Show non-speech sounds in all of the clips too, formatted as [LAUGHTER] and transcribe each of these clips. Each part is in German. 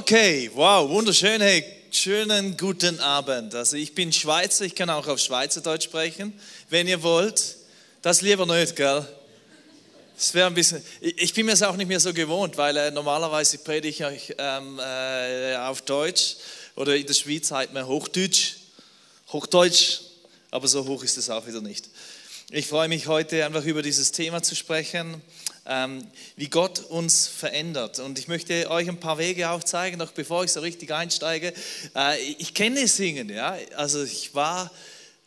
Okay, wow, wunderschön, hey, schönen guten Abend. Also ich bin Schweizer, ich kann auch auf Schweizerdeutsch sprechen, wenn ihr wollt. Das lieber nicht, gell? Das wäre ein bisschen, ich bin mir das auch nicht mehr so gewohnt, weil äh, normalerweise predige ich ähm, äh, auf Deutsch oder in der Schweiz halt mehr Hochdeutsch, Hochdeutsch, aber so hoch ist es auch wieder nicht. Ich freue mich heute einfach über dieses Thema zu sprechen wie Gott uns verändert. Und ich möchte euch ein paar Wege aufzeigen, noch bevor ich so richtig einsteige. Äh, ich kenne Singen, ja. Also ich war,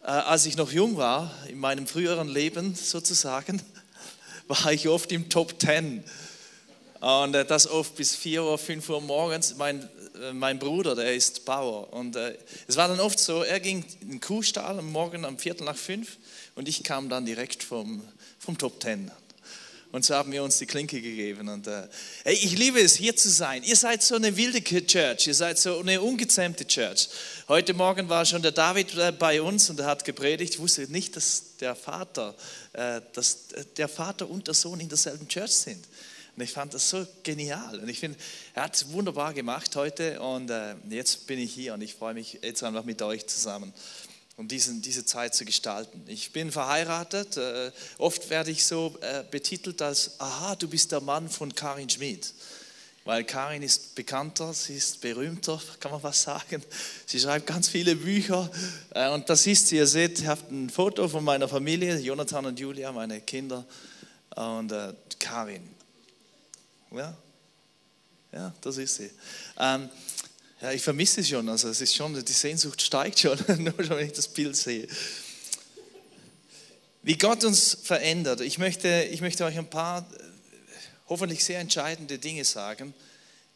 äh, als ich noch jung war, in meinem früheren Leben sozusagen, [LAUGHS] war ich oft im Top Ten. Und äh, das oft bis 4 Uhr, 5 Uhr morgens. Mein, mein Bruder, der ist Bauer. Und es war dann oft so, er ging in den Kuhstall am Morgen um Viertel nach fünf und ich kam dann direkt vom, vom Top Ten. Und so haben wir uns die Klinke gegeben. Und äh, hey, ich liebe es, hier zu sein. Ihr seid so eine wilde Church, ihr seid so eine ungezähmte Church. Heute Morgen war schon der David äh, bei uns und er hat gepredigt. Ich wusste nicht, dass der Vater, äh, dass der Vater und der Sohn in derselben Church sind. Und ich fand das so genial. Und ich finde, er hat es wunderbar gemacht heute. Und äh, jetzt bin ich hier und ich freue mich jetzt einfach mit euch zusammen um diesen, diese Zeit zu gestalten. Ich bin verheiratet. Äh, oft werde ich so äh, betitelt als, aha, du bist der Mann von Karin Schmid. Weil Karin ist bekannter, sie ist berühmter, [LAUGHS] kann man was sagen. Sie schreibt ganz viele Bücher äh, und das ist sie. Ihr seht, ihr habt ein Foto von meiner Familie, Jonathan und Julia, meine Kinder und Karin. Ja, ja, das ist sie. Ähm, ja, ich vermisse es schon. Also es ist schon, die Sehnsucht steigt schon, [LAUGHS] nur schon, wenn ich das Bild sehe. Wie Gott uns verändert. Ich möchte, ich möchte euch ein paar hoffentlich sehr entscheidende Dinge sagen,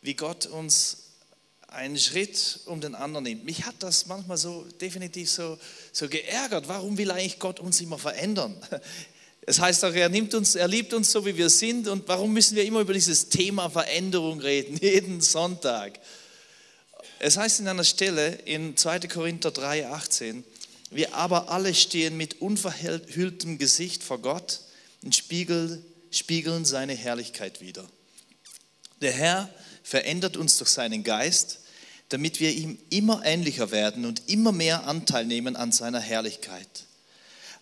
wie Gott uns einen Schritt um den anderen nimmt. Mich hat das manchmal so definitiv so, so geärgert. Warum will eigentlich Gott uns immer verändern? [LAUGHS] Es heißt auch, er nimmt uns, er liebt uns so, wie wir sind. Und warum müssen wir immer über dieses Thema Veränderung reden? [LAUGHS] Jeden Sonntag. Es heißt in einer Stelle in 2. Korinther 3, 18, wir aber alle stehen mit unverhülltem Gesicht vor Gott und spiegeln, spiegeln seine Herrlichkeit wider. Der Herr verändert uns durch seinen Geist, damit wir ihm immer ähnlicher werden und immer mehr Anteil nehmen an seiner Herrlichkeit.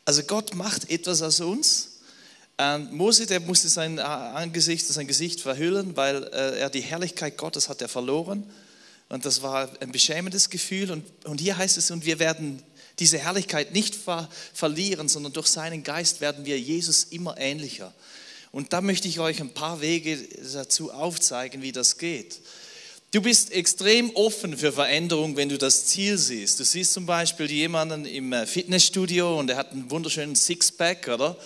Also Gott macht etwas aus uns. Ähm, Mose, der musste sein Angesicht, sein Gesicht verhüllen, weil äh, er die Herrlichkeit Gottes hat er verloren. Und das war ein beschämendes Gefühl. Und, und hier heißt es, und wir werden diese Herrlichkeit nicht ver verlieren, sondern durch seinen Geist werden wir Jesus immer ähnlicher. Und da möchte ich euch ein paar Wege dazu aufzeigen, wie das geht. Du bist extrem offen für Veränderung, wenn du das Ziel siehst. Du siehst zum Beispiel jemanden im äh, Fitnessstudio und er hat einen wunderschönen Sixpack, oder?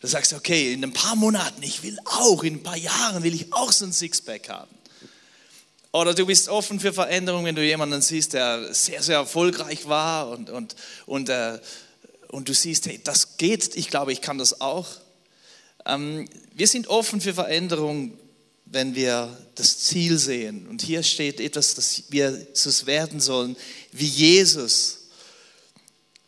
Du sagst, okay, in ein paar Monaten, ich will auch, in ein paar Jahren will ich auch so ein Sixpack haben. Oder du bist offen für Veränderung, wenn du jemanden siehst, der sehr, sehr erfolgreich war und, und, und, äh, und du siehst, hey, das geht, ich glaube, ich kann das auch. Ähm, wir sind offen für Veränderung, wenn wir das Ziel sehen. Und hier steht etwas, dass wir so werden sollen wie Jesus.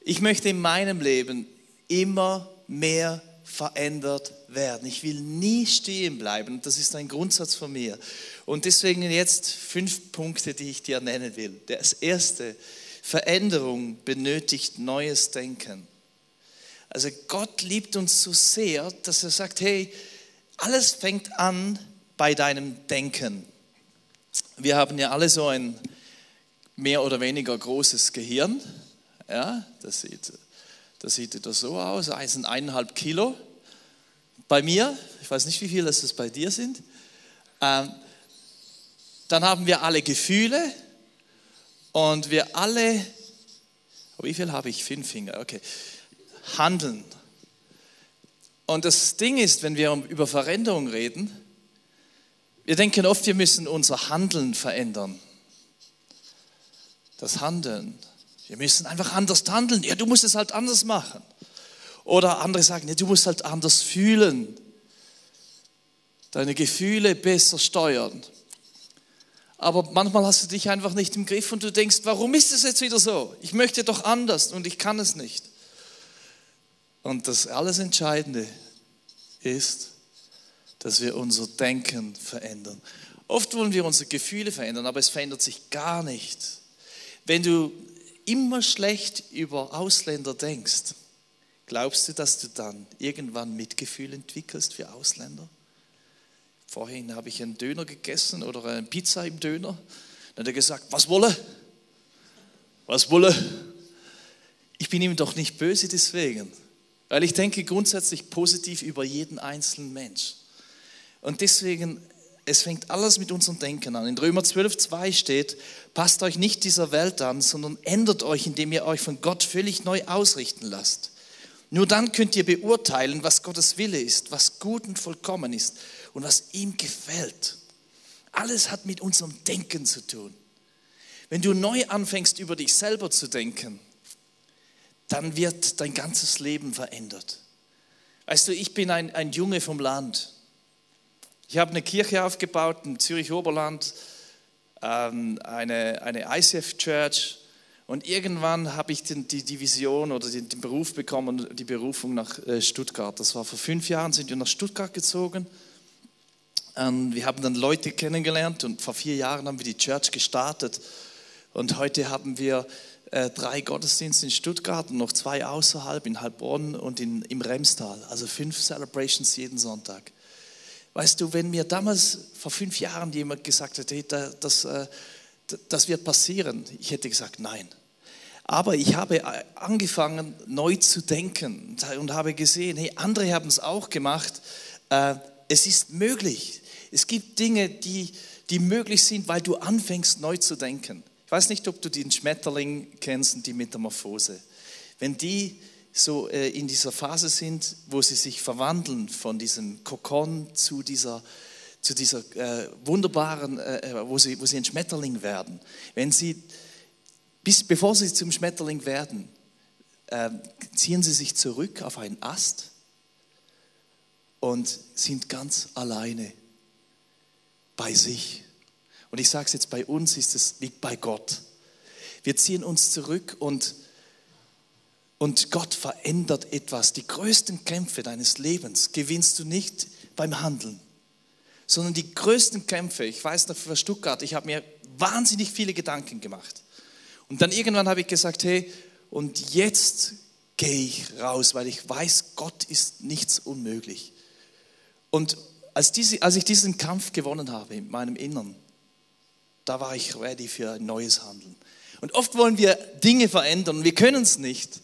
Ich möchte in meinem Leben immer mehr verändert werden. Ich will nie stehen bleiben. Das ist ein Grundsatz von mir. Und deswegen jetzt fünf Punkte, die ich dir nennen will. Das erste, Veränderung benötigt neues Denken. Also Gott liebt uns so sehr, dass er sagt, hey, alles fängt an bei deinem Denken. Wir haben ja alle so ein mehr oder weniger großes Gehirn. Ja, das sieht, das sieht etwa so aus, eineinhalb Kilo. Bei mir, ich weiß nicht, wie viel das bei dir sind. Dann haben wir alle Gefühle und wir alle, oh, wie viel habe ich? Fünf Finger, okay. Handeln. Und das Ding ist, wenn wir über Veränderung reden, wir denken oft, wir müssen unser Handeln verändern. Das Handeln. Wir müssen einfach anders handeln. Ja, du musst es halt anders machen. Oder andere sagen, ja, du musst halt anders fühlen. Deine Gefühle besser steuern aber manchmal hast du dich einfach nicht im Griff und du denkst, warum ist es jetzt wieder so? Ich möchte doch anders und ich kann es nicht. Und das alles Entscheidende ist, dass wir unser Denken verändern. Oft wollen wir unsere Gefühle verändern, aber es verändert sich gar nicht. Wenn du immer schlecht über Ausländer denkst, glaubst du, dass du dann irgendwann Mitgefühl entwickelst für Ausländer? Vorhin habe ich einen Döner gegessen oder eine Pizza im Döner. Dann hat er gesagt, was wolle? Was wolle? Ich bin ihm doch nicht böse deswegen, weil ich denke grundsätzlich positiv über jeden einzelnen Mensch. Und deswegen es fängt alles mit unserem Denken an. In Römer 12, 2 steht, passt euch nicht dieser Welt an, sondern ändert euch, indem ihr euch von Gott völlig neu ausrichten lasst. Nur dann könnt ihr beurteilen, was Gottes Wille ist, was gut und vollkommen ist und was ihm gefällt. Alles hat mit unserem Denken zu tun. Wenn du neu anfängst, über dich selber zu denken, dann wird dein ganzes Leben verändert. Weißt du, ich bin ein, ein Junge vom Land. Ich habe eine Kirche aufgebaut im Zürich-Oberland, ähm, eine, eine ICF Church. Und irgendwann habe ich die, die Vision oder den, den, Beruf bekommen, die Berufung nach äh, Stuttgart. Das war vor fünf Jahren, sind wir nach Stuttgart gezogen. Und wir haben dann Leute kennengelernt und vor vier Jahren haben wir die Church gestartet. Und heute haben wir äh, drei Gottesdienste in Stuttgart und noch zwei außerhalb, in Heilbronn und in, im Remstal. Also fünf Celebrations jeden Sonntag. Weißt du, wenn mir damals vor fünf Jahren jemand gesagt hätte, das, äh, das wird passieren, ich hätte gesagt, nein. Aber ich habe angefangen, neu zu denken und habe gesehen, hey, andere haben es auch gemacht. Äh, es ist möglich. Es gibt Dinge, die, die möglich sind, weil du anfängst, neu zu denken. Ich weiß nicht, ob du den Schmetterling kennst und die Metamorphose. Wenn die so äh, in dieser Phase sind, wo sie sich verwandeln von diesem Kokon zu dieser, zu dieser äh, wunderbaren, äh, äh, wo, sie, wo sie ein Schmetterling werden. Wenn sie, bis, bevor sie zum Schmetterling werden, äh, ziehen sie sich zurück auf einen Ast und sind ganz alleine bei sich. Und ich sage es jetzt, bei uns ist es wie bei Gott. Wir ziehen uns zurück und und Gott verändert etwas. Die größten Kämpfe deines Lebens gewinnst du nicht beim Handeln, sondern die größten Kämpfe, ich weiß noch für Stuttgart, ich habe mir wahnsinnig viele Gedanken gemacht. Und dann irgendwann habe ich gesagt, hey, und jetzt gehe ich raus, weil ich weiß, Gott ist nichts unmöglich. Und als, diese, als ich diesen Kampf gewonnen habe in meinem Innern, da war ich ready für ein neues Handeln. Und oft wollen wir Dinge verändern, wir können es nicht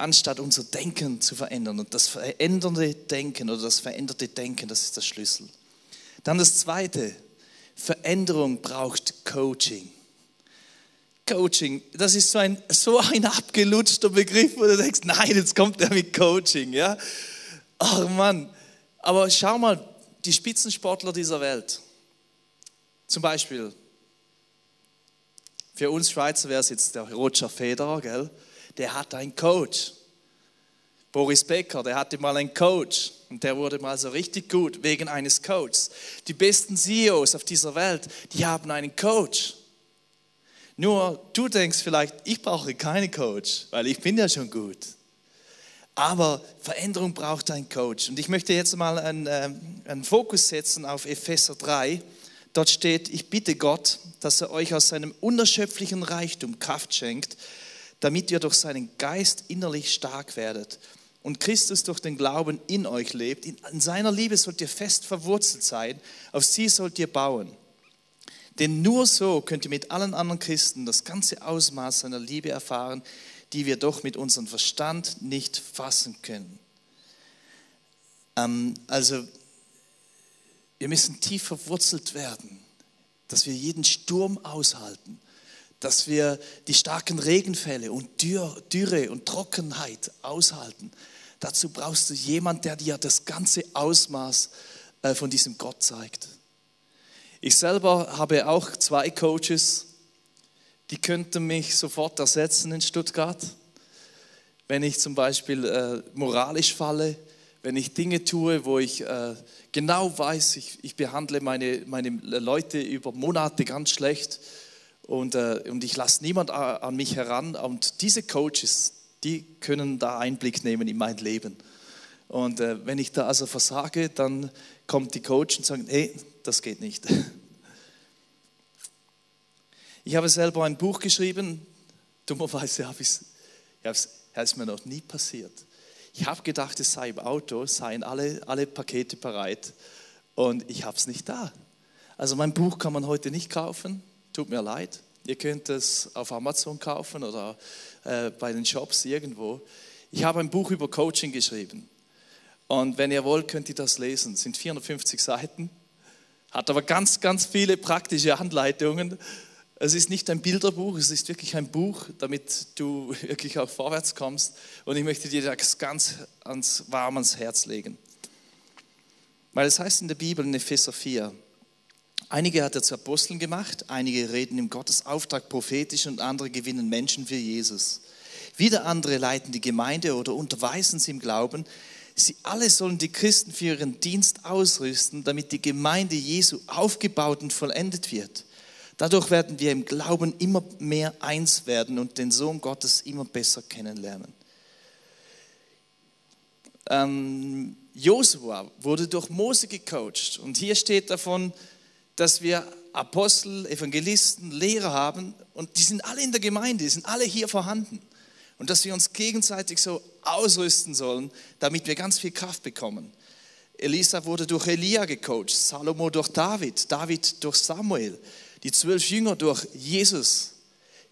anstatt unser Denken zu verändern. Und das verändernde Denken oder das veränderte Denken, das ist der Schlüssel. Dann das Zweite, Veränderung braucht Coaching. Coaching, das ist so ein, so ein abgelutschter Begriff, wo du denkst, nein, jetzt kommt er mit Coaching. Ja? Ach Mann, aber schau mal, die Spitzensportler dieser Welt, zum Beispiel, für uns Schweizer wäre es jetzt der Roger Federer, gell? der hat einen Coach. Boris Becker, der hatte mal einen Coach und der wurde mal so richtig gut wegen eines Coaches. Die besten CEOs auf dieser Welt, die haben einen Coach. Nur du denkst vielleicht, ich brauche keinen Coach, weil ich bin ja schon gut. Aber Veränderung braucht einen Coach. Und ich möchte jetzt mal einen, ähm, einen Fokus setzen auf Epheser 3. Dort steht, ich bitte Gott, dass er euch aus seinem unerschöpflichen Reichtum Kraft schenkt, damit ihr durch seinen Geist innerlich stark werdet und Christus durch den Glauben in euch lebt. In seiner Liebe sollt ihr fest verwurzelt sein, auf sie sollt ihr bauen. Denn nur so könnt ihr mit allen anderen Christen das ganze Ausmaß seiner Liebe erfahren, die wir doch mit unserem Verstand nicht fassen können. Ähm, also, wir müssen tief verwurzelt werden, dass wir jeden Sturm aushalten dass wir die starken Regenfälle und Dürre und Trockenheit aushalten. Dazu brauchst du jemand, der dir das ganze Ausmaß äh, von diesem Gott zeigt. Ich selber habe auch zwei Coaches, die könnten mich sofort ersetzen in Stuttgart. Wenn ich zum Beispiel äh, moralisch falle, wenn ich Dinge tue, wo ich äh, genau weiß, ich, ich behandle meine, meine Leute über Monate ganz schlecht, und, äh, und ich lasse niemand an mich heran. Und diese Coaches, die können da Einblick nehmen in mein Leben. Und äh, wenn ich da also versage, dann kommt die Coach und sagt, hey, das geht nicht. [LAUGHS] Ich habe selber ein Buch geschrieben. Dummerweise habe ich es, ist mir noch nie passiert. Ich habe gedacht, es sei im Auto, seien alle, alle Pakete bereit und ich habe es nicht da. Also mein Buch kann man heute nicht kaufen, tut mir leid. Ihr könnt es auf Amazon kaufen oder äh, bei den Shops irgendwo. Ich habe ein Buch über Coaching geschrieben. Und wenn ihr wollt, könnt ihr das lesen. Es sind 450 Seiten, hat aber ganz, ganz viele praktische Anleitungen. Es ist nicht ein Bilderbuch, es ist wirklich ein Buch, damit du [LAUGHS] wirklich auch vorwärts kommst. Und ich möchte dir das ganz ans, warm ans Herz legen. Weil es heißt in der Bibel in Epheser 4, einige hat er zu Aposteln gemacht, einige reden im Gottes Auftrag prophetisch und andere gewinnen Menschen für Jesus. Wieder andere leiten die Gemeinde oder unterweisen sie im Glauben. Sie alle sollen die Christen für ihren Dienst ausrüsten, damit die Gemeinde Jesu aufgebaut und vollendet wird. Dadurch werden wir im Glauben immer mehr eins werden und den Sohn Gottes immer besser kennenlernen. Ähm, Josua wurde durch Mose gecoacht und hier steht davon, dass wir Apostel, Evangelisten, Lehrer haben und die sind alle in der Gemeinde, die sind alle hier vorhanden und dass wir uns gegenseitig so ausrüsten sollen, damit wir ganz viel Kraft bekommen. Elisa wurde durch Elia gecoacht, Salomo durch David, David durch Samuel, die zwölf Jünger durch Jesus.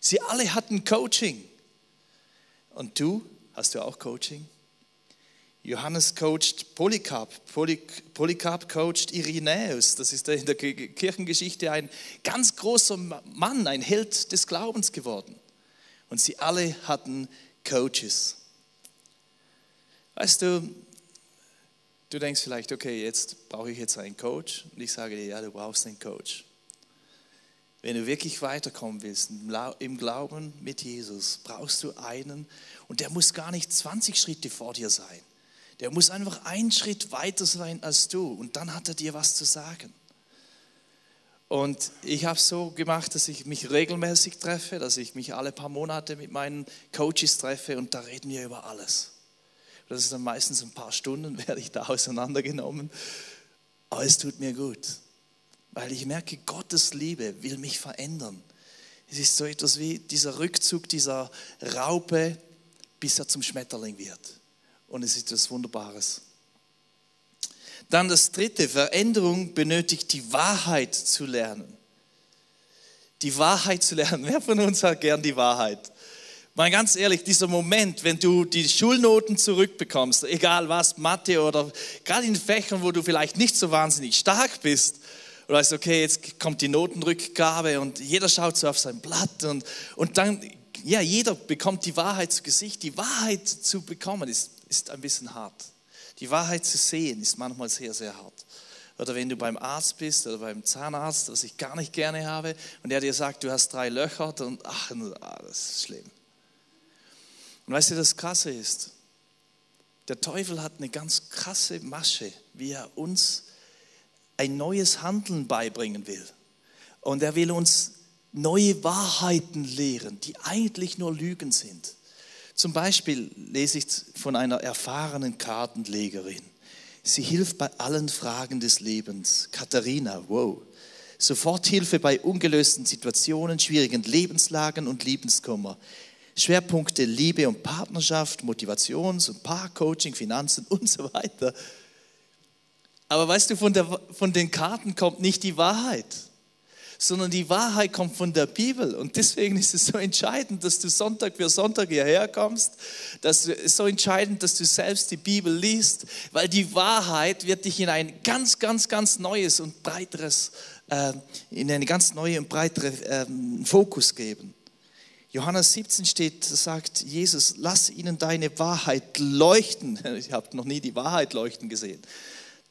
Sie alle hatten Coaching. Und du, hast du auch Coaching? Johannes coacht Polycarp, Polycarp coacht Irenäus. Das ist in der Kirchengeschichte ein ganz großer Mann, ein Held des Glaubens geworden. Und sie alle hatten Coaches. Weißt du, du denkst vielleicht, okay, jetzt brauche ich jetzt einen Coach. Und ich sage dir, ja, du brauchst einen Coach. Wenn du wirklich weiterkommen willst im Glauben mit Jesus, brauchst du einen und der muss gar nicht 20 Schritte vor dir sein. Der muss einfach einen Schritt weiter sein als du und dann hat er dir was zu sagen. Und ich habe so gemacht, dass ich mich regelmäßig treffe, dass ich mich alle paar Monate mit meinen Coaches treffe und da reden wir über alles. Das ist dann meistens ein paar Stunden, [LAUGHS] werde ich da auseinandergenommen. Aber es tut mir gut, weil ich merke, Gottes Liebe will mich verändern. Es ist so etwas wie dieser Rückzug dieser Raupe, bis er zum Schmetterling wird. Und es ist etwas Wunderbares. Dann das dritte, Veränderung benötigt die Wahrheit zu lernen. Die Wahrheit zu lernen. [LAUGHS] Wer von uns hat gern die Wahrheit? Mal ganz ehrlich, dieser Moment, wenn du die Schulnoten zurückbekommst, egal was, Mathe oder gerade in Fächern, wo du vielleicht nicht so wahnsinnig stark bist, und weißt, okay, jetzt kommt die Notenrückgabe und jeder schaut so auf sein Blatt und, und dann, ja, jeder bekommt die Wahrheit zu Gesicht. Die Wahrheit zu bekommen ist, ist ein bisschen hart. Die Wahrheit zu sehen ist manchmal sehr, sehr hart. Oder wenn du beim Arzt bist oder beim Zahnarzt, was ich gar nicht gerne habe, und der dir sagt, du hast drei Löcher, dann, ach, das ist schlimm. Und weißt du, das Krasse ist, der Teufel hat eine ganz krasse Masche, wie er uns ein neues Handeln beibringen will. Und er will uns neue Wahrheiten lehren, die eigentlich nur Lügen sind. Zum Beispiel lese ich von einer erfahrenen Kartenlegerin. Sie hilft bei allen Fragen des Lebens. Katharina, wow. Soforthilfe bei ungelösten Situationen, schwierigen Lebenslagen und Liebenskummer. Schwerpunkte Liebe und Partnerschaft, Motivations- und Paarcoaching, Finanzen und so weiter. Aber weißt du, von, der, von den Karten kommt nicht die Wahrheit sondern die Wahrheit kommt von der Bibel. Und deswegen ist es so entscheidend, dass du Sonntag für Sonntag hierher kommst. Das ist so entscheidend, dass du selbst die Bibel liest, weil die Wahrheit wird dich in ein ganz, ganz, ganz neues und breiteres, äh, in eine ganz neue und breitere äh, Fokus geben. Johannes 17 steht, sagt Jesus, lass ihnen deine Wahrheit leuchten. [LAUGHS] Ich habe noch nie die Wahrheit leuchten gesehen.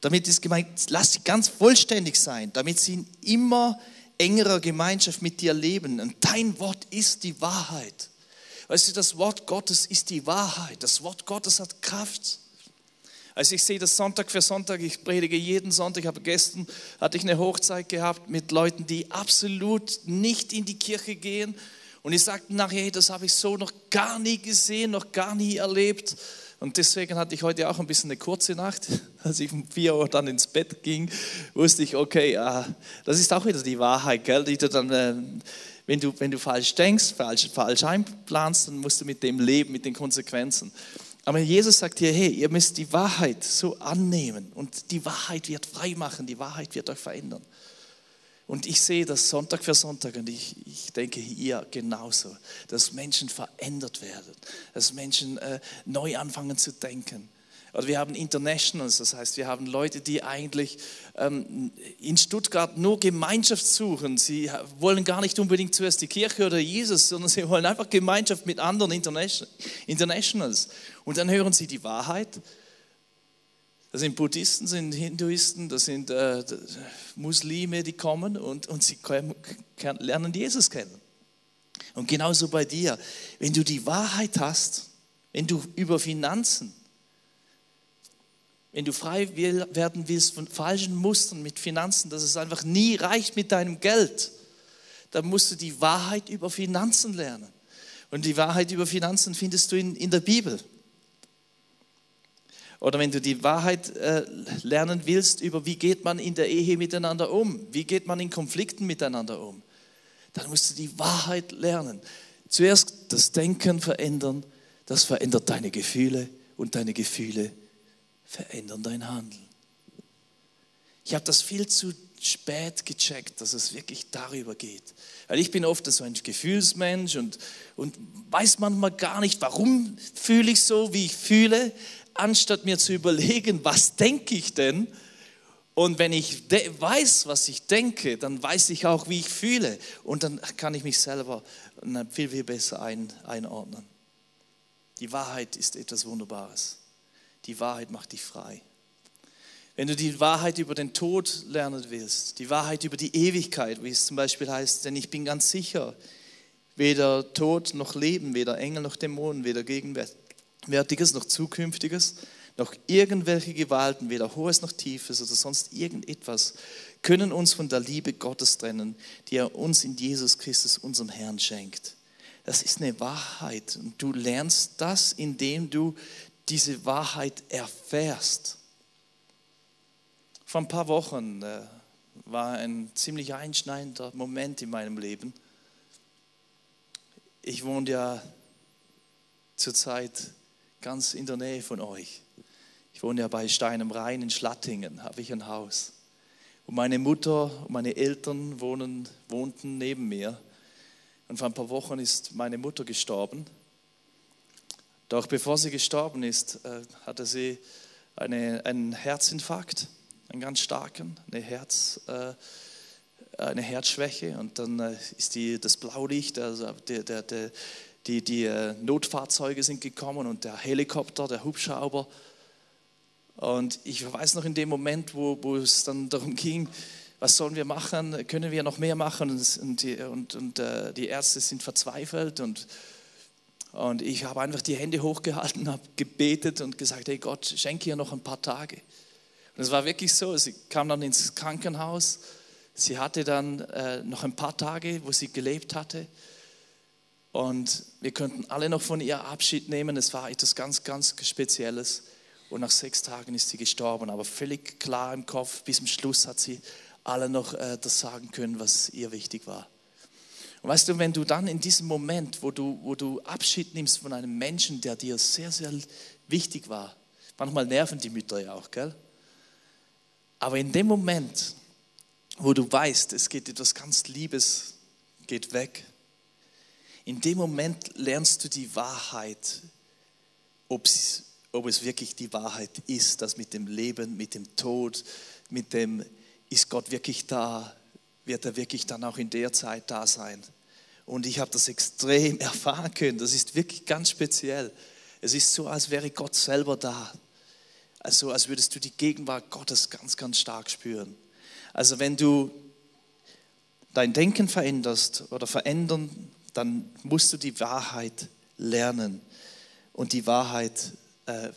Damit ist gemeint, lass sie ganz vollständig sein, damit sie immer engerer Gemeinschaft mit dir leben. Und dein Wort ist die Wahrheit. Weißt du, das Wort Gottes ist die Wahrheit. Das Wort Gottes hat Kraft. Also ich sehe das Sonntag für Sonntag, ich predige jeden Sonntag. Habe gestern hatte ich eine Hochzeit gehabt mit Leuten, die absolut nicht in die Kirche gehen. Und ich sagte nachher, hey, das habe ich so noch gar nie gesehen, noch gar nie erlebt. Und deswegen hatte ich heute auch ein bisschen eine kurze Nacht. [LAUGHS] Als ich um 4 Uhr dann ins Bett ging, wusste ich, okay, ah, das ist auch wieder die Wahrheit, gell, die du dann äh, wenn du, wenn du falsch denkst, falsch, falsch einplanst, dann musst du mit dem leben, mit den Konsequenzen. Aber Jesus sagt hier, hey, ihr müsst die Wahrheit so annehmen und die Wahrheit wird frei machen, die Wahrheit wird euch verändern. Und ich sehe das Sonntag für Sonntag und ich, ich denke hier genauso, dass Menschen verändert werden, dass Menschen äh, neu anfangen zu denken. Oder wir haben Internationals, das heißt, wir haben Leute, die eigentlich ähm, in Stuttgart nur Gemeinschaft suchen. Sie wollen gar nicht unbedingt zuerst die Kirche oder Jesus, sondern sie wollen einfach Gemeinschaft mit anderen Internationals. Und dann hören sie die Wahrheit das sind Buddhisten, das sind Hinduisten, das sind äh, Muslime, die kommen und, und sie lernen Jesus kennen. Und genauso bei dir. Wenn du die Wahrheit hast, wenn du über Finanzen, wenn du frei werden willst von falschen Mustern mit Finanzen, dass es einfach nie reicht mit deinem Geld, dann musst du die Wahrheit über Finanzen lernen. Und die Wahrheit über Finanzen findest du in, in der Bibel. Oder wenn du die Wahrheit äh, lernen willst über, wie geht man in der Ehe miteinander um, wie geht man in Konflikten miteinander um, dann musst du die Wahrheit lernen. Zuerst das Denken verändern, das verändert deine Gefühle und deine Gefühle verändern dein Handeln. Ich habe das viel zu spät gecheckt, dass es wirklich darüber geht. Weil ich bin oft so ein Gefühlsmensch und, und weiß manchmal gar nicht, warum fühle ich so, wie ich fühle anstatt mir zu überlegen, was denke ich denn? Und wenn ich weiß, was ich denke, dann weiß ich auch, wie ich fühle. Und dann kann ich mich selber viel, viel besser ein, einordnen. Die Wahrheit ist etwas Wunderbares. Die Wahrheit macht dich frei. Wenn du die Wahrheit über den Tod lernen willst, die Wahrheit über die Ewigkeit, wie es zum Beispiel heißt, denn ich bin ganz sicher, weder Tod noch Leben, weder Engel noch Dämonen, weder Gegenwart Gegenwärtiges noch Zukünftiges, noch irgendwelche Gewalten, weder Hohes noch Tiefes oder sonst irgendetwas, können uns von der Liebe Gottes trennen, die er uns in Jesus Christus, unserem Herrn, schenkt. Das ist eine Wahrheit und du lernst das, indem du diese Wahrheit erfährst. Vor ein paar Wochen äh, war ein ziemlich einschneidender Moment in meinem Leben. Ich wohne ja zurzeit ganz in der Nähe von euch. Ich wohne ja bei Stein am Rhein in Schlattingen, habe ich ein Haus. Und meine Mutter und meine Eltern wohnen, wohnten neben mir. Und vor ein paar Wochen ist meine Mutter gestorben. Doch bevor sie gestorben ist, äh, hatte sie eine, einen Herzinfarkt, einen ganz starken, eine, Herz, äh, eine Herzschwäche. Und dann äh, ist die, das Blaulicht, also der, der, der, die, die äh, Notfahrzeuge sind gekommen und der Helikopter, der Hubschrauber. Und ich weiß noch in dem Moment, wo, wo es dann darum ging, was sollen wir machen, können wir noch mehr machen? Und, die, und, und äh, die Ärzte sind verzweifelt und, und ich habe einfach die Hände hochgehalten, habe gebetet und gesagt, hey Gott, schenke ihr noch ein paar Tage. Und es war wirklich so, sie kam dann ins Krankenhaus, sie hatte dann äh, noch ein paar Tage, wo sie gelebt hatte. Und wir könnten alle noch von ihr Abschied nehmen. Es war etwas ganz, ganz Spezielles. Und nach sechs Tagen ist sie gestorben. Aber völlig klar im Kopf, bis zum Schluss hat sie alle noch äh, das sagen können, was ihr wichtig war. Und weißt du, wenn du dann in diesem Moment, wo du, wo du Abschied nimmst von einem Menschen, der dir sehr, sehr wichtig war, manchmal nerven die Mütter ja auch, gell? Aber in dem Moment, wo du weißt, es geht etwas ganz Liebes, geht weg, in dem Moment lernst du die Wahrheit, ob es, wirklich die Wahrheit ist, das mit dem Leben, mit dem Tod, mit dem, ist Gott wirklich da, wird er wirklich dann auch in der Zeit da sein. Und ich habe das extrem [LAUGHS] erfahren können, das ist wirklich ganz speziell. Es ist so, als wäre Gott selber da. Also als würdest du die Gegenwart Gottes ganz, ganz stark spüren. Also wenn du dein Denken veränderst oder verändern dann musst du die Wahrheit lernen. Und die Wahrheit, äh,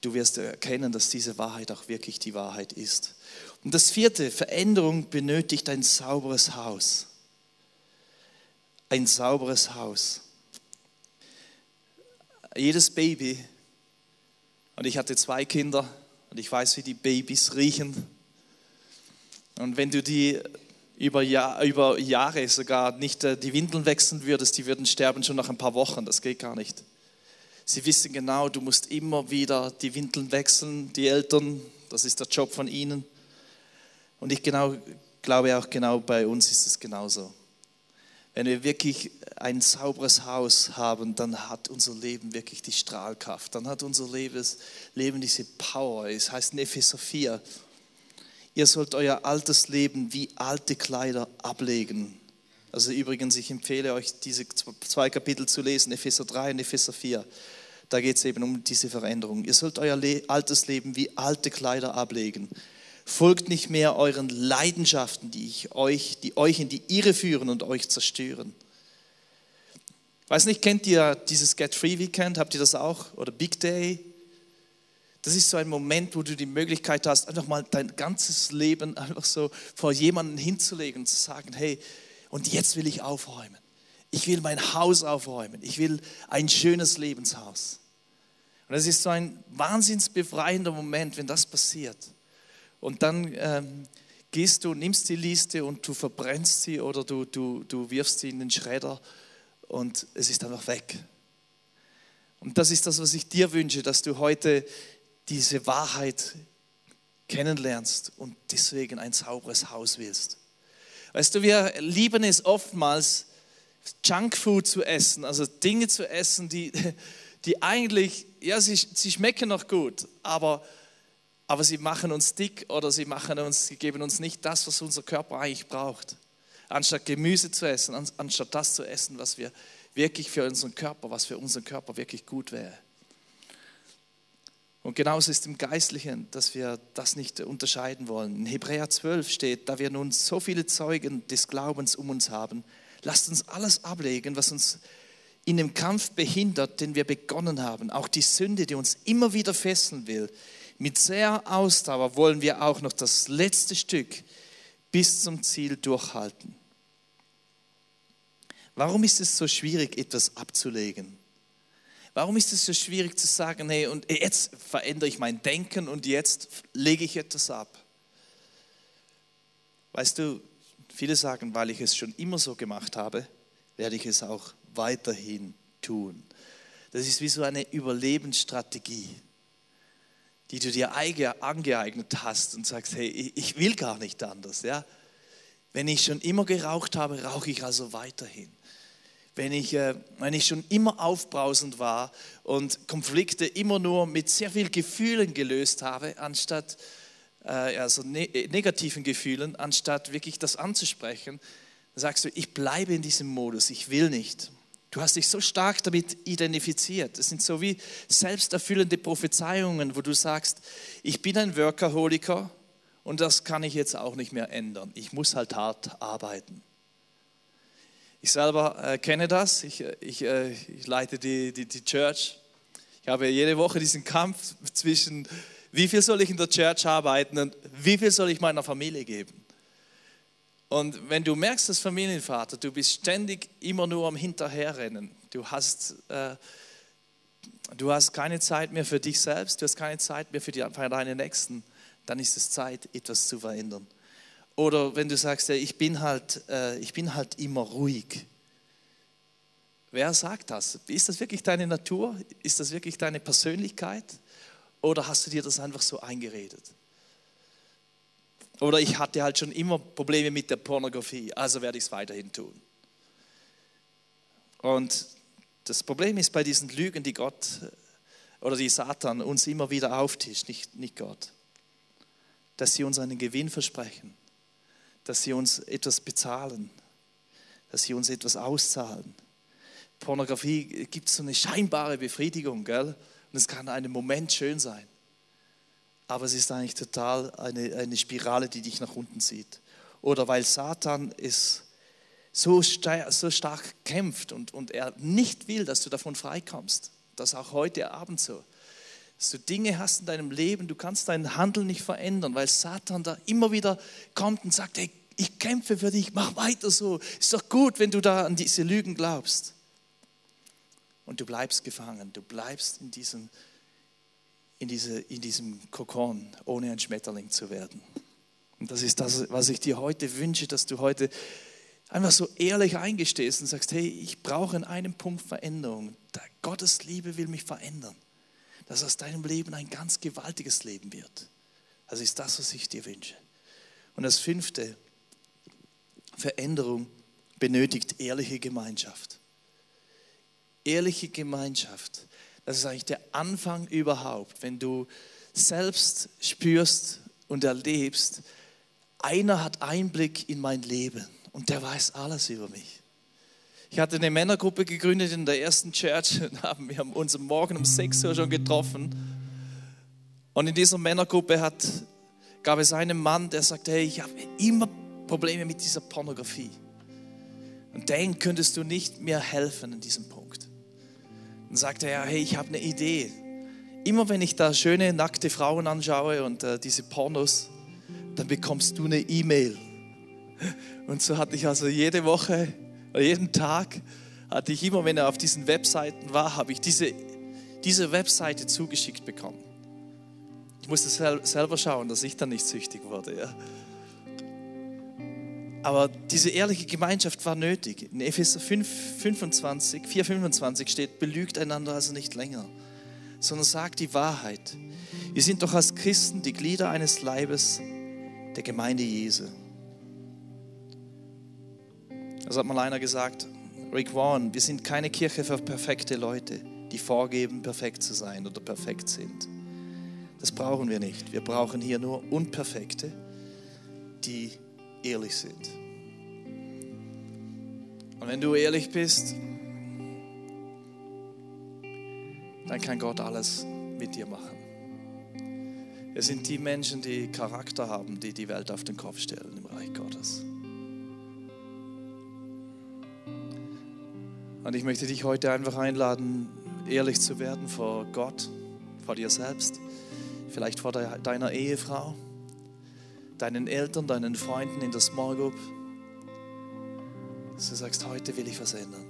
du wirst erkennen, dass diese Wahrheit auch wirklich die Wahrheit ist. Und das vierte, Veränderung benötigt ein sauberes Haus. Ein sauberes Haus. Jedes Baby, und ich hatte zwei Kinder, und ich weiß, wie die Babys riechen. Und wenn du die über, Jahr, über Jahre sogar nicht äh, die Windeln wechseln würdest, die würden sterben schon nach ein paar Wochen. Das geht gar nicht. Sie wissen genau, du musst immer wieder die Windeln wechseln, die Eltern, das ist der Job von ihnen. Und ich genau, glaube auch genau bei uns ist es genauso. Wenn wir wirklich ein sauberes Haus haben, dann hat unser Leben wirklich die Strahlkraft. Dann hat unser Leben diese Power. Es heißt in Epheser 4, ihr sollt euer altes Leben wie alte Kleider ablegen. Also übrigens, ich empfehle euch, diese zwei Kapitel zu lesen, Epheser 3 und Epheser 4. Da geht es eben um diese Veränderung. Ihr sollt euer altes Leben wie alte Kleider ablegen. Folgt nicht mehr euren Leidenschaften, die, ich euch, die euch in die Irre führen und euch zerstören. Weiß nicht, kennt ihr dieses Get Free Weekend? Habt ihr das auch? Oder Big Day? Das ist so ein Moment, wo du die Möglichkeit hast, einfach mal dein ganzes Leben einfach so vor jemanden hinzulegen und zu sagen, hey, und jetzt will ich aufräumen. Ich will mein Haus aufräumen. Ich will ein schönes Lebenshaus. Und das ist so ein wahnsinns befreiender Moment, wenn das passiert. Und dann ähm, gehst du, nimmst die Liste und du verbrennst sie oder du, du, du wirfst sie in den Schredder und es ist einfach weg. Und das ist das, was ich dir wünsche, dass du heute diese Wahrheit kennenlernst und deswegen ein sauberes Haus willst. Weißt du, wir lieben es oftmals, Junkfood zu essen, also Dinge zu essen, die, die eigentlich, ja, sie, sie schmecken noch gut, aber aber sie machen uns dick oder sie, machen uns, sie geben uns nicht das, was unser Körper eigentlich braucht. Anstatt Gemüse zu essen, anstatt das zu essen, was wir wirklich für unseren Körper, was für unseren Körper wirklich gut wäre. Und genauso ist im Geistlichen, dass wir das nicht unterscheiden wollen. In Hebräer 12 steht, da wir nun so viele Zeugen des Glaubens um uns haben, lasst uns alles ablegen, was uns in dem Kampf behindert, den wir begonnen haben. Auch die Sünde, die uns immer wieder fesseln will. Mit sehr Ausdauer wollen wir auch noch das letzte Stück bis zum Ziel durchhalten. Warum ist es so schwierig, etwas abzulegen? Warum ist es so schwierig zu sagen, hey, und jetzt verändere ich mein Denken und jetzt lege ich etwas ab? Weißt du, viele sagen, weil ich es schon immer so gemacht habe, werde ich es auch weiterhin tun. Das ist wie so eine Überlebensstrategie die du dir angeeignet hast und sagst, hey, ich will gar nicht anders. Ja? Wenn ich schon immer geraucht habe, rauche ich also weiterhin. Wenn ich, äh, wenn ich schon immer aufbrausend war und Konflikte immer nur mit sehr viel Gefühlen gelöst habe, anstatt äh, also ne negativen Gefühlen, anstatt wirklich das anzusprechen, sagst du, ich bleibe in diesem Modus, ich will nicht. Du hast dich so stark damit identifiziert. Es sind so wie selbsterfüllende Prophezeiungen, wo du sagst, ich bin ein Workaholiker und das kann ich jetzt auch nicht mehr ändern. Ich muss halt hart arbeiten. Ich selber äh, kenne das. Ich, äh, ich, äh, ich leite die, die, die Church. Ich habe jede Woche diesen Kampf zwischen, wie viel soll ich in der Church arbeiten und wie viel soll ich meiner Familie geben. Und wenn du merkst, als Familienvater, du bist ständig immer nur am Hinterherrennen, du hast, äh, du hast keine Zeit mehr für dich selbst, du hast keine Zeit mehr für, die, für deine Nächsten, dann ist es Zeit, etwas zu verändern. Oder wenn du sagst, ich bin halt, äh, ich bin halt immer ruhig. Wer sagt das? Ist das wirklich deine Natur? Ist das wirklich deine Persönlichkeit? Oder hast du dir das einfach so eingeredet? Oder ich hatte halt schon immer Probleme mit der Pornografie, also werde ich es weiterhin tun. Und das Problem ist bei diesen Lügen, die Gott oder die Satan uns immer wieder auftischt, nicht, nicht Gott, dass sie uns einen Gewinn versprechen, dass sie uns etwas bezahlen, dass sie uns etwas auszahlen. Pornografie gibt so eine scheinbare Befriedigung, gell? Und es kann einen Moment schön sein aber es ist eigentlich total eine, eine Spirale, die dich nach unten zieht. Oder weil Satan es so, so stark kämpft und, und er nicht will, dass du davon freikommst. Das auch heute Abend so. Dass du Dinge hast in deinem Leben, du kannst deinen Handel nicht verändern, weil Satan da immer wieder kommt und sagt, hey, ich kämpfe für dich, mach weiter so. Ist doch gut, wenn du da an diese Lügen glaubst. Und du bleibst gefangen, du bleibst in diesem in, diese, in diesem Kokon, ohne ein Schmetterling zu werden. Und das ist das, was ich dir heute wünsche, dass du heute einfach so ehrlich eingestehst und sagst, hey, ich brauche in einem Punkt Veränderung. Gottes Liebe will mich verändern. Dass aus deinem Leben ein ganz gewaltiges Leben wird. Das ist das, was ich dir wünsche. Und das fünfte, Veränderung benötigt ehrliche Gemeinschaft. Ehrliche Gemeinschaft, das ist eigentlich der Anfang überhaupt, wenn du selbst spürst und erlebst, einer hat Einblick in mein Leben und der weiß alles über mich. Ich hatte eine Männergruppe gegründet in der ersten Church [LAUGHS] und haben, wir haben uns morgen um 6 Uhr schon getroffen. Und in dieser Männergruppe hat, gab es einen Mann, der sagte, hey, ich habe immer Probleme mit dieser Pornografie. Und den könntest du nicht mehr helfen in diesem Punkt. Dann sagte er, hey, ich habe eine Idee. Immer wenn ich da schöne nackte Frauen anschaue und äh, diese Pornos, dann bekommst du eine E-Mail. [LAUGHS] Und so hatte ich also jede Woche oder jeden Tag, hatte ich immer, wenn er auf diesen Webseiten war, habe ich diese, diese Webseite zugeschickt bekommen. Ich musste selber schauen, dass ich dann nicht süchtig wurde. Ja. Aber diese ehrliche Gemeinschaft war nötig. In Epheser 5, 25, 4, 25 steht, belügt einander also nicht länger, sondern sagt die Wahrheit. Wir sind doch als Christen die Glieder eines Leibes der Gemeinde Jesu. Das hat mal einer gesagt, Rick Warren, wir sind keine Kirche für perfekte Leute, die vorgeben, perfekt zu sein oder perfekt sind. Das brauchen wir nicht. Wir brauchen hier nur Unperfekte, die ehrlich sind. Und wenn du ehrlich bist, dann kann Gott alles mit dir machen. Es sind die Menschen, die Charakter haben, die die Welt auf den Kopf stellen im Reich Gottes. Und ich möchte dich heute einfach einladen, ehrlich zu werden vor Gott, vor dir selbst, vielleicht vor deiner Ehefrau, deinen Eltern, deinen Freunden in der Small Group. Dass du sagst, heute will ich was ändern.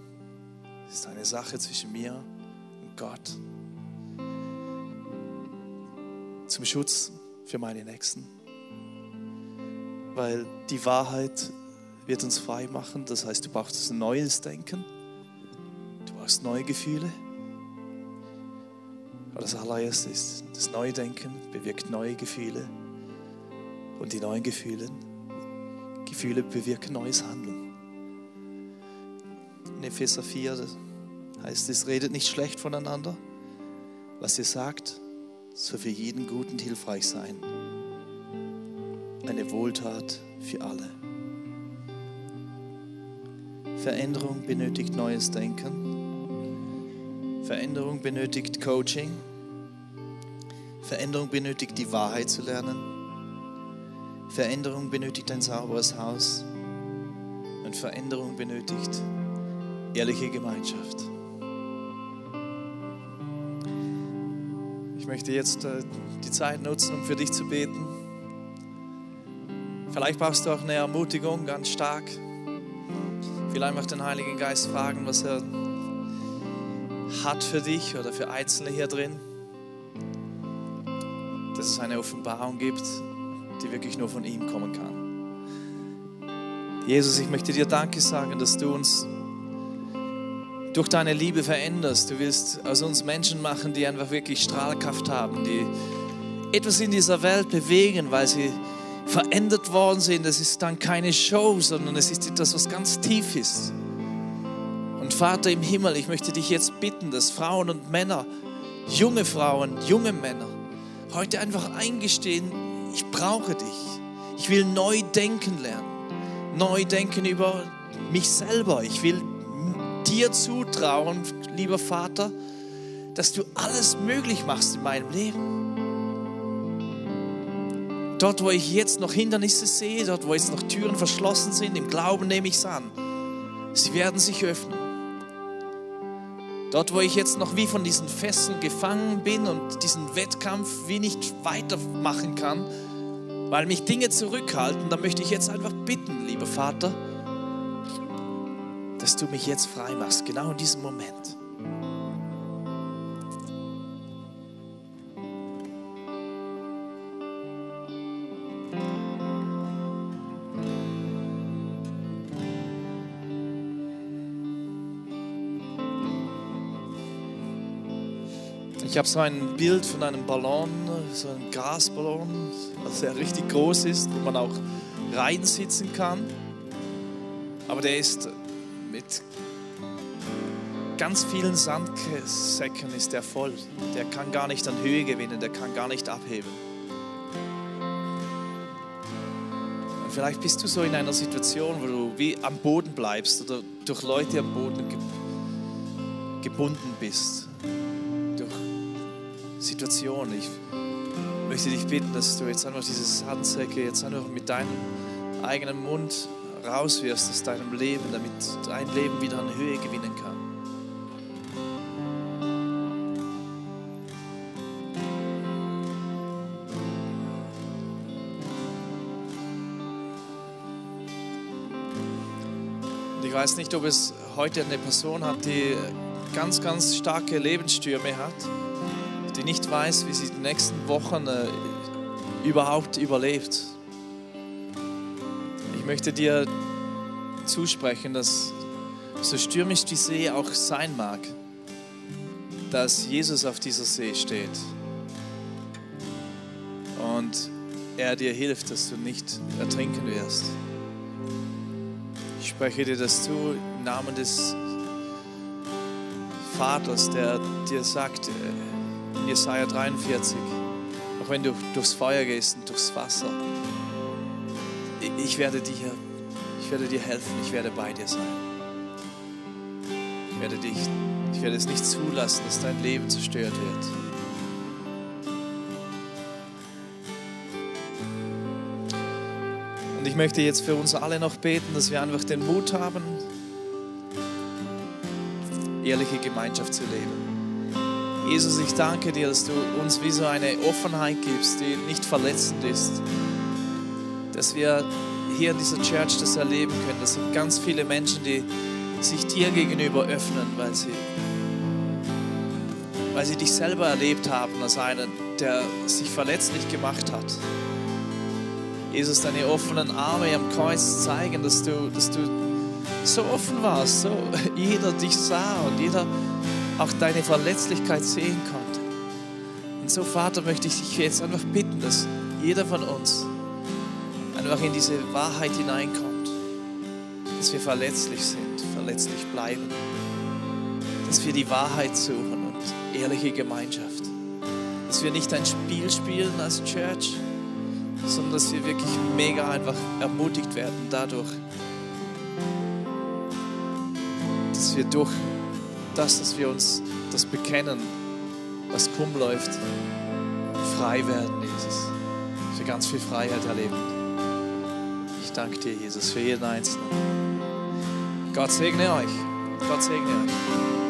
Es ist eine Sache zwischen mir und Gott. Zum Schutz für meine Nächsten. Weil die Wahrheit wird uns frei machen. Das heißt, du brauchst ein neues Denken. Brauchst neue Gefühle. Aber das allererste ist, das neue Denken bewirkt neue Gefühle. Und die neuen Gefühle, Gefühle bewirken neues Handeln. In Epheser 4 heißt es, redet nicht schlecht voneinander. Was ihr sagt, soll für jeden gut und hilfreich sein. Eine Wohltat für alle. Veränderung benötigt neues Denken. Veränderung benötigt Coaching. Veränderung benötigt die Wahrheit zu lernen. Veränderung benötigt ein sauberes Haus und Veränderung benötigt ehrliche Gemeinschaft. Ich möchte jetzt äh, die Zeit nutzen, um für dich zu beten. Vielleicht brauchst du auch eine Ermutigung ganz stark. Vielleicht einfach den Heiligen Geist fragen, was er hat für dich oder für Einzelne hier drin. Dass es eine Offenbarung gibt, die wirklich nur von ihm kommen kann. Jesus, ich möchte dir Danke sagen, dass du uns durch deine Liebe veränderst. Du willst aus uns Menschen machen, die einfach wirklich Strahlkraft haben, die etwas in dieser Welt bewegen, weil sie verändert worden sind. Es ist dann keine Show, sondern es ist etwas, was ganz tief ist. Vater im Himmel, ich möchte dich jetzt bitten, dass Frauen und Männer, junge Frauen, junge Männer, heute einfach eingestehen, ich brauche dich. Ich will neu denken lernen. Neu denken über mich selber. Ich will dir zutrauen, lieber Vater, dass du alles möglich machst in meinem Leben. Dort, wo ich jetzt noch Hindernisse sehe, dort, wo jetzt noch Türen verschlossen sind, im Glauben nehme ich es an. Sie werden sich öffnen. Dort, wo ich jetzt noch wie von diesen Fesseln gefangen bin und diesen Wettkampf wie nicht weitermachen kann, weil mich Dinge zurückhalten, da möchte ich jetzt einfach bitten, lieber Vater, dass du mich jetzt frei machst, genau in diesem Moment. Ich habe so ein Bild von einem Ballon, so einem Gasballon, also der richtig groß ist, wo man auch reinsitzen kann. Aber der ist mit ganz vielen Sandsäcken ist der voll. Der kann gar nicht an Höhe gewinnen, der kann gar nicht abheben. Und vielleicht bist du so in einer Situation, wo du wie am Boden bleibst oder durch Leute am Boden gebunden bist. Durch Situationen. Ich möchte dich bitten, dass du jetzt einfach diese Sandsäcke jetzt einfach mit deinem eigenen Mund rauswirfst aus deinem Leben, damit dein Leben wieder an Höhe gewinnen kann. Ich weiß nicht, ob es heute eine Person hat, die ganz, ganz starke Lebensstürme hat, die nicht weiß, wie sie die nächsten Wochen äh, überhaupt überlebt. Ich möchte dir zusprechen, dass so stürmisch die See auch sein mag, dass Jesus auf dieser See steht und er dir hilft, dass du nicht ertrinken wirst. Ich spreche dir das zu im Namen des Vaters, der dir sagt äh, in Jesaja 43, auch wenn du durchs Feuer gehst und durchs Wasser, ich werde dir, ich werde dir helfen, ich werde bei dir sein. Ich werde dich, ich werde es nicht zulassen, dass dein Leben zerstört wird. Und ich möchte jetzt für uns alle noch beten, dass wir einfach den Mut haben, ehrliche Gemeinschaft zu leben. Jesus, ich danke dir, dass du uns wie so eine Offenheit gibst, die nicht verletzend ist. Dass wir hier in dieser Church das erleben können. Das sind ganz viele Menschen, die sich dir gegenüber öffnen, weil sie, weil sie dich selber erlebt haben als einen, der sich verletzlich gemacht hat. Jesus, deine offenen Arme am Kreuz zeigen, dass du, dass du so offen warst, so [LAUGHS] jeder dich sah und jeder auch deine Verletzlichkeit sehen konnte. Und so, Vater, möchte ich dich jetzt einfach bitten, dass jeder von uns einfach in diese Wahrheit hineinkommt, dass wir verletzlich sind, verletzlich bleiben, dass wir die Wahrheit suchen und ehrliche Gemeinschaft, dass wir nicht ein Spiel spielen als Church, sondern dass wir wirklich mega einfach ermutigt werden dadurch, dass wir durch das, dass wir uns das bekennen, was krumm läuft, frei werden, Jesus. Dass wir ganz viel Freiheit erleben. Ich danke dir, Jesus, für jeden Einzelnen. Gott segne euch. Gott segne euch.